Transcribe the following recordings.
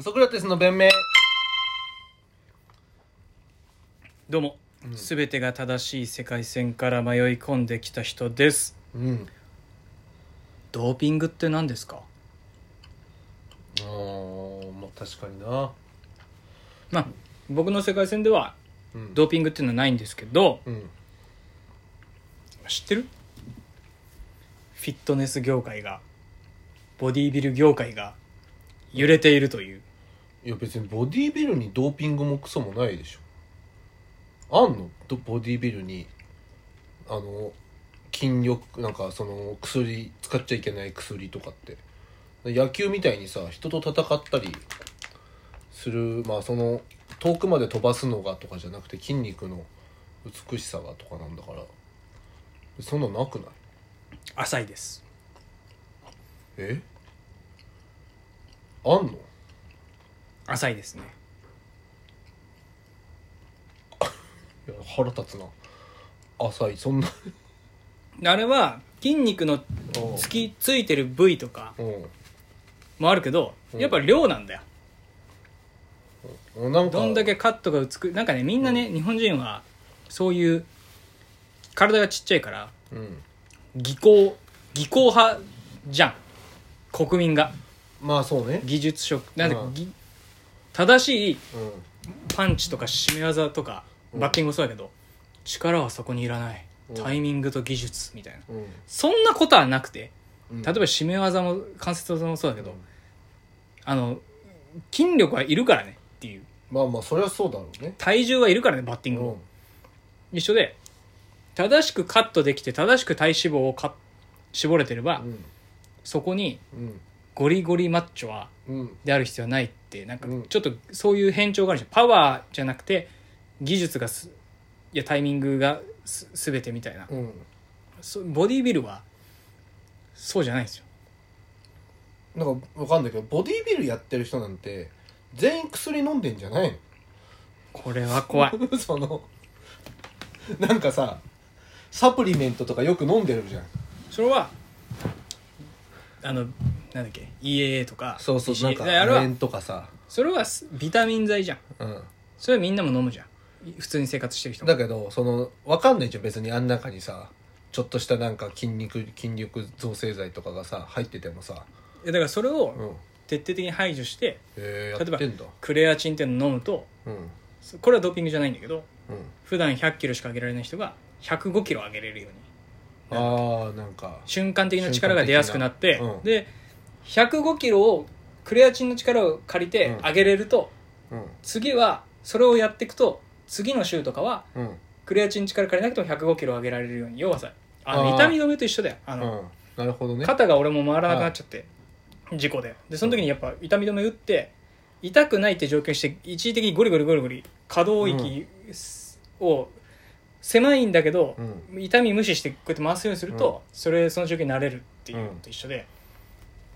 ソクラテスの弁明。どうも、すべてが正しい世界線から迷い込んできた人です。うん。ドーピングって何ですか？あーまあ確かにな。まあ僕の世界線ではうん。ドーピングっていうのはないんですけどうん。知ってる？フィットネス業界がボディービル業界が揺れているといういや別にボディービルにドーピングもクソもないでしょ。あんの？どボディービルにあの筋力なんかその薬使っちゃいけない薬とかって。野球みたいにさ人と戦ったりするまあその遠くまで飛ばすのがとかじゃなくて筋肉の美しさがとかなんだから。そんなのなくない？浅いです。え？あんの？浅いですね。いや腹立つな。浅い。そんな。あれは筋肉のつきついてる部位とかもあるけどやっぱ量なんだよ。うん。なんか。どんだけカットが美くなんかねみんなね、日本人はそういう体がちっちゃいからうん。技巧技巧派じゃん。国民が。まあそうね。技術職なんうん正しいうんパンチとか締め技とかうん。バッキングもそうだけど、力はそこにいらない。うん。タイミングと技術みたいな。うん。そんなことはなくてうん。例えば締め技も関節技もそうだけど、あの筋力はいるからねっていう。まあまあそれはそうだろうね。体重はいるからねバッティングも、一緒で正しくカットできて正しく体脂肪をか絞れてれば、うん。そこにうんゴリゴリマッチョはうん。である必要はないってなんかうん。ちょっとそういう変調があるじゃん。パワーじゃなくて技術がすいやタイミングがす全てみたいな、うん。そボディービルはそうじゃないんですよ。なんかわかんないけどボディービルやってる人なんて全員薬飲んでんじゃないこれは怖い。の そのなんかさサプリメントとかよく飲んでるじゃん。それはあのなんだっけ？EAA とか。そうそう BCAA なんかあれは亜鉛とかさ。それはすビタミン剤じゃん。うん。それはみんなも飲むじゃん。普通に生活してる人もだけどそのわかんないじゃん別にあん中にさちょっとしたなんか筋肉筋力造成剤とかがさ入っててもさ。いやだからそれをうん。徹底的に排除してへえや例えばってんだ。クレアチンっていうのを飲むとうん。そこれはドーピングじゃないんだけどうん。普段100キロしか上げられない人が105キロ上げれるようにああなんか瞬間的な力が出やすくなって、瞬間的な。うん。で105キロをクレアチンの力を借りてうん。上げれると、うん。次はそれをやっていくと次の週とかはうん。クレアチンの力借りなくても105キロ上げられるように要はさあの痛み止めと一緒だよ。あの、うん。なるほどね。肩が俺も回らなくなっちゃって事故で。でその時にやっぱ痛み止め打って痛くないって状況にして一時的にゴリゴリゴリゴリ可動域を狭いんだけど、うん。痛み無視してこうやって回すようにすると、それその状況になれるっていうのと一緒で、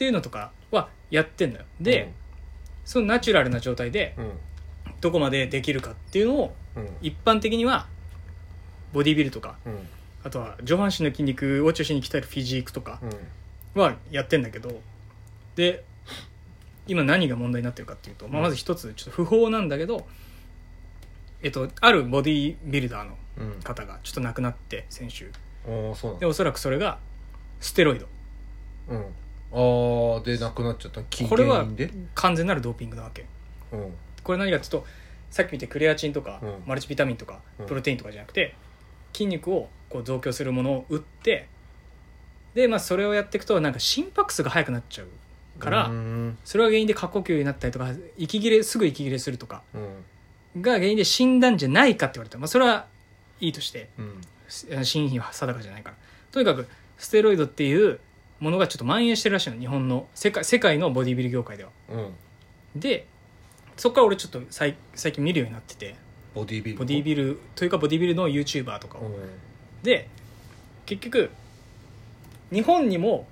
っていうのとかはやってんだよ。で、そのナチュラルな状態でうん。うんどこまでできるかっていうのをうん。一般的にはボディビルとかうん。あとは上半身の筋肉を中心に鍛えるフィジークとかうん。はやってんだけどで今何が問題になってるかっていうと、まあ、まず一つちょっと不法なんだけど、えっと、あるボディビルダーのうん。方がちょっと亡くなって先週。おーそうなんだ。でおそらくそれがステロイド。うんああでなくなっちゃった。きこれは完全なるドーピングなわけ。うん。これ何かっていうとさっき見てクレアチンとか、うん。マルチビタミンとかうん。プロテインとかじゃなくて筋肉をこう増強するものを打ってで、まあ、それをやっていくとなんか心拍数が速くなっちゃうから、うそれが原因で過呼吸になったりとか息切れすぐ息切れするとかうん。が原因で死んだんじゃないかって言われた。ら、まあ、それはいいとしてうん。真意は定かじゃないから。とにかくステロイドっていうものがちょっと蔓延してるらしいの日本の。世界世界のボディビル業界では。うん。でそこから俺ちょっと最最近見るようになってて。ボディビルボディビルというかボディビルの YouTuber とかを、うん。で結局日本にも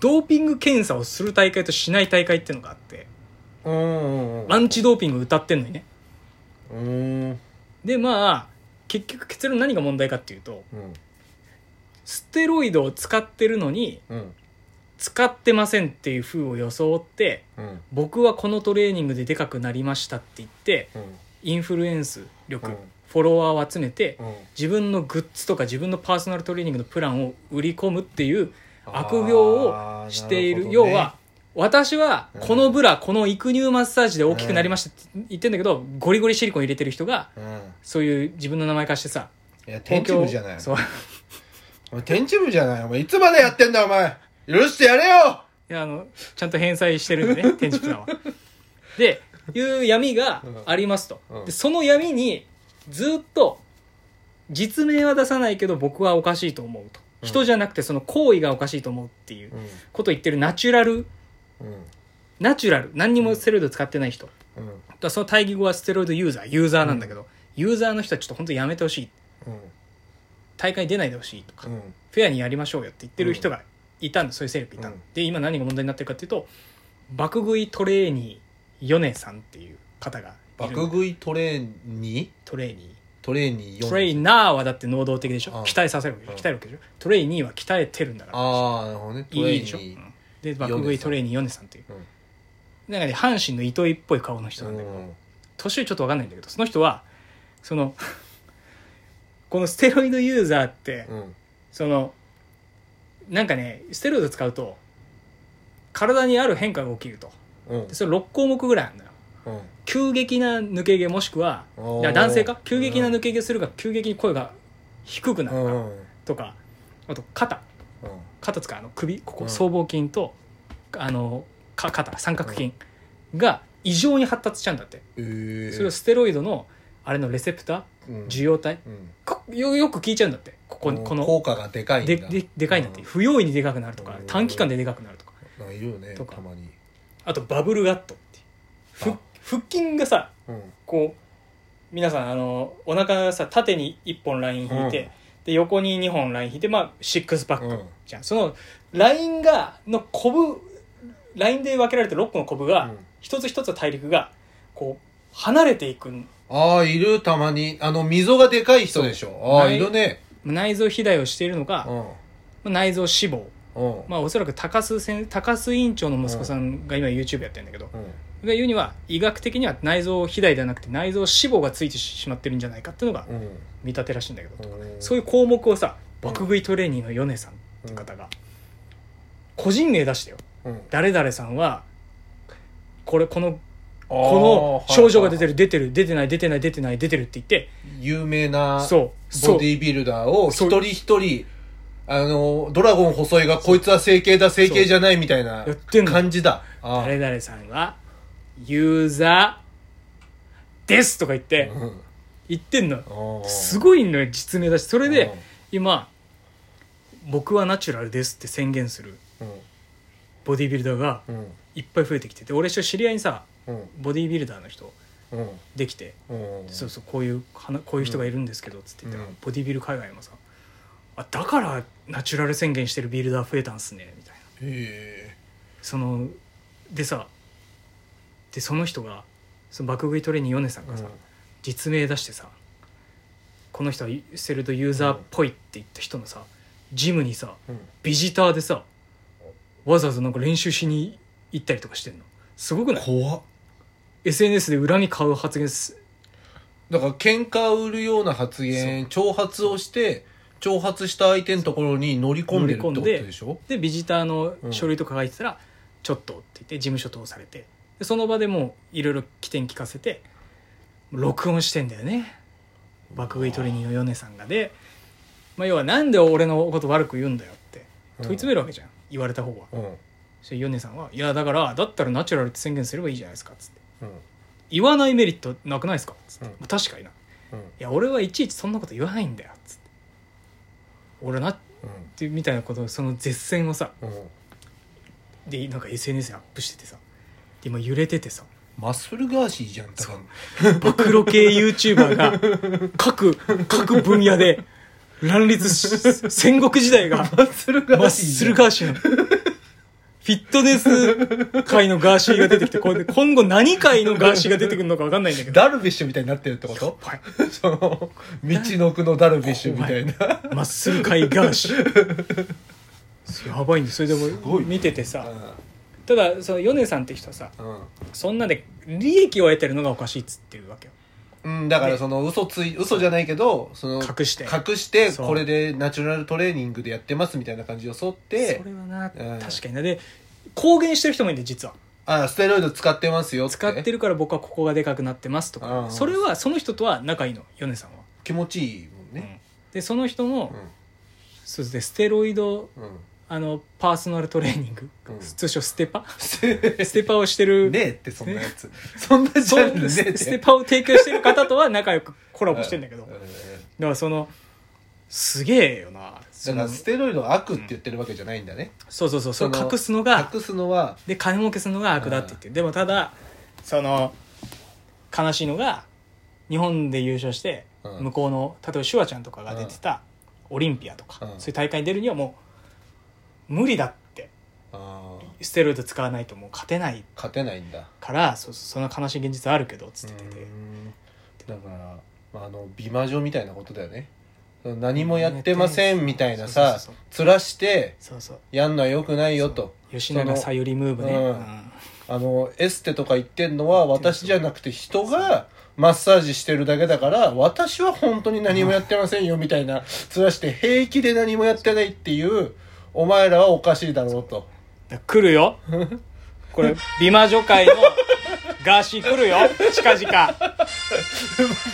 ドーピング検査をする大会としない大会っていうのがあって。うんうんうんアンチドーピング歌ってんのにね。うん。でまあ結局結論何が問題かっていうとうんステロイドを使ってるのにうん。使ってませんっていう風を装ってうん。僕はこのトレーニングででかくなりましたって言ってうん。インフルエンス力、うん。フォロワーを集めてうん。自分のグッズとか自分のパーソナルトレーニングのプランを売り込むっていう悪行をしている。ね。要は私はこのブラ、この育乳マッサージで大きくなりましたって言ってんだけど、ゴリゴリシリコン入れてる人がうん。そういう自分の名前貸してさいや天地部じゃない。そうお前天地部じゃない。お前いつまでやってんだお前。許してやれよ。いやあのちゃんと返済してるんでね 天竺さんは。でいう闇がありますと、うん。でその闇にずっと実名は出さないけど僕はおかしいと思うと、うん。人じゃなくてその行為がおかしいと思うっていううことを言ってるナチュラル？んうん。ナチュラル。何にもステロイド使ってない人、だかうんらその対義語はステロイドユーザー。ユーザーなんだけど、ユーザーの人はちょっと本当にやめてほしい大会に出ないでほしいとか、うん。フェアにやりましょうよって言ってる人がいたんだ、そういう勢力いたんだ、うん。で今何が問題になってるかっていうと爆食いトレーニー米さんっていう方が爆食いトレーニトレーニトレーニートレイナーはだって能動的でしょ？ああ鍛えさせるわけでしょ？うん。鍛えるわけでしょ？トレイニーは鍛えてるんだから。ああなるほどね。トレーいいでしょ、ニうん。で爆食いトレーニー米さんっていう。うん。なんかね阪神の糸井っぽい顔の人なんだけど、年ちょっと分かんないんだけどその人はそのこのステロイドユーザーって、うん。うんそのなんかねステロイド使うと体にある変化が起きると。うん。でそれ6項目ぐらいあるんだよ。うん。急激な抜け毛もしくは男性か？急激な抜け毛するか急激に声が低くなるかうん。とかあと肩。うん。肩つかあの？首。ここうん。僧帽筋とあのか肩三角筋が異常に発達しちゃうんだって。ええそれをステロイドのあれのレセプター？受容体？うん。こよよく聞いちゃうんだって。ここうんこの。効果がでかいんだ。でででかいんだって。不用意にでかくなるとかうん。短期間ででかくなるとか。なんかいるよねとか。たまに。あとバブルガットっていう。ふあ。腹筋がさうん。こう皆さんあのお腹さ縦に1本ライン引いて、うん。で横に2本ライン引いてまあシックスパック、うん。じゃん。そのラインがのコブラインで分けられて6個のコブが、うん。一つ一つの大陸がこう離れていく。ああいるたまに。あの溝がでかい人でしょ。ああないいるね。内臓肥大をしているのか、うん。内臓脂肪うん。まあおそらく高須先高須院長の息子さんが今 YouTube やってるんだけど、うん。が言うには医学的には内臓肥大ではなくて内臓脂肪がついてしまってるんじゃないかっていうのがうん。見立てらしいんだけど、うん。そういう項目をさ爆食いトレーニーの米さんって方が個人名出してよ。うん。誰々さんはこれこのここの症状が出てる出てる出てない出てない出てない出てるって言って。有名なボディービルダーを一人一人あのドラゴン細いがこいつは整形だ整形じゃないみたいなやってんの。感じだ。誰々さんはユーザーですとか言ってうん。言ってんのすごいのよ実名だしそれでうん。今僕はナチュラルですって宣言するボディービルダーがうん。いっぱい増えてきてて俺知り合いにさうんボディービルダーの人うん。できてうん。そうそうこういうこういう人がいるんですけどつって言った。ら、うん。ボディビル海外もさあだからナチュラル宣言してるビルダー増えたんすねみたいな。へそのでさでその人がその爆食いトレーニー米さんえがさ、実名出してさこの人はステルドユーザーっぽいって言った人のさジムにさうん。ビジターでさわざわざなんか練習しに行ったりとかしてんの。すごくない？怖っ SNS で恨み買う発言すだから喧嘩を売るような発言挑発をして挑発した相手のところに乗り込んでるってことでしょ？でビジターの書類とか書いてたら「ちょっと」って言って事務所通されて。でその場でもういろいろ起点聞かせて録音してんだよね。爆食いトレーニーの米さんがで、まあ、要はなんで俺のこと悪く言うんだよって問い詰めるわけじゃん、言われた方は。うん。うんそして米さんは「いやだからだったらナチュラルって宣言すればいいじゃないですか」っつって「言わないメリットなくないですか?」っつって、うん。まあ確かにな「いうん。や俺はいちいちそんなこと言わないんだよ」っつって。俺なっうん。てみたいなことをその絶戦をさ。うん。でなんか SNS にアップしててさ。で今揺れててさ。マッスルガーシーじゃん多分暴露系 YouTuber が各 各分野で乱立し戦国時代がマッスルガマッスルガーシーのフィットネス界のガーシーが出てきてこれで今後何界のガーシーが出てくるのか分かんないんだけど。ダルビッシュみたいになってるってこと？はい。その道の奥のダルビッシュみたいな。マッスル界ガーシー。やばいんですそれでも見ててさただその米さんって人さうん。そんなで利益を得てるのがおかしいっつってるわけようん、だからその嘘つい嘘じゃないけどその隠して。隠してそう。これでナチュラルトレーニングでやってますみたいな感じを沿ってそれはなうん。確かにな。で公言してる人もいるんで実は。あステロイド使ってますよって。使ってるから僕はここがでかくなってますとか。うん。それはその人とは仲いいの？米さんは、気持ちいいもんね。でその人も、そうですねステロイドうん、うんあのパーソナルトレーニング、うん。通称ステパ。ステパをしてる。ねえってそんなやつ。そんなジそャンルねえスって。ステパを提供してる方とは仲良くコラボしてんだけど。だうん。からそのすげえよな。だからステロイドは悪って言ってるわけじゃないんだね、そうそうそう。そ隠すのが隠すのはで金儲けするのが悪だって言って。るでもただその悲しいのが日本で優勝してうん。向こうの例えばシュワちゃんとかが出てたオリンピアとかうん。そういう大会に出るにはもう無理だって。ステロイド使わないともう勝てない。勝てないんだ。からそうその悲しい現実あるけどつっててうん。だから、まあ、あの美魔女みたいなことだよね。何もやってませんみたいなさつらしてやんのはよくないよと。吉永小百合ムーブね。うん。うん。あのエステとか言ってんのは私じゃなくて人がマッサージしてるだけだから私は本当に何もやってませんよみたいなつらして平気で何もやってないっていうお前らはおかしいだろうと。来るよ。これ美魔女界のガーシー来るよ。近々。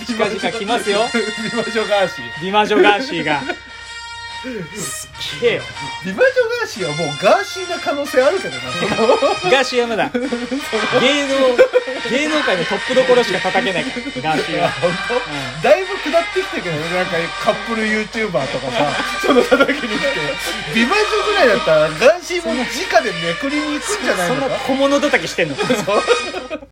近々来ますよ。美魔女ガーシー。美魔女ガーシーがすっげえよ。美魔女ガーシーはもうガーシーな可能性あるけどな。ガーシーはまだ。芸能芸能界のトップどころしか叩けないからガーシーは、本当、だいぶ下ってきてるけどね。なんかカップル YouTuber とかさその叩きに来て。美魔女ぐらいだったらガーシーも直でめくりに行くんじゃないそんなのか小物叩きしてんの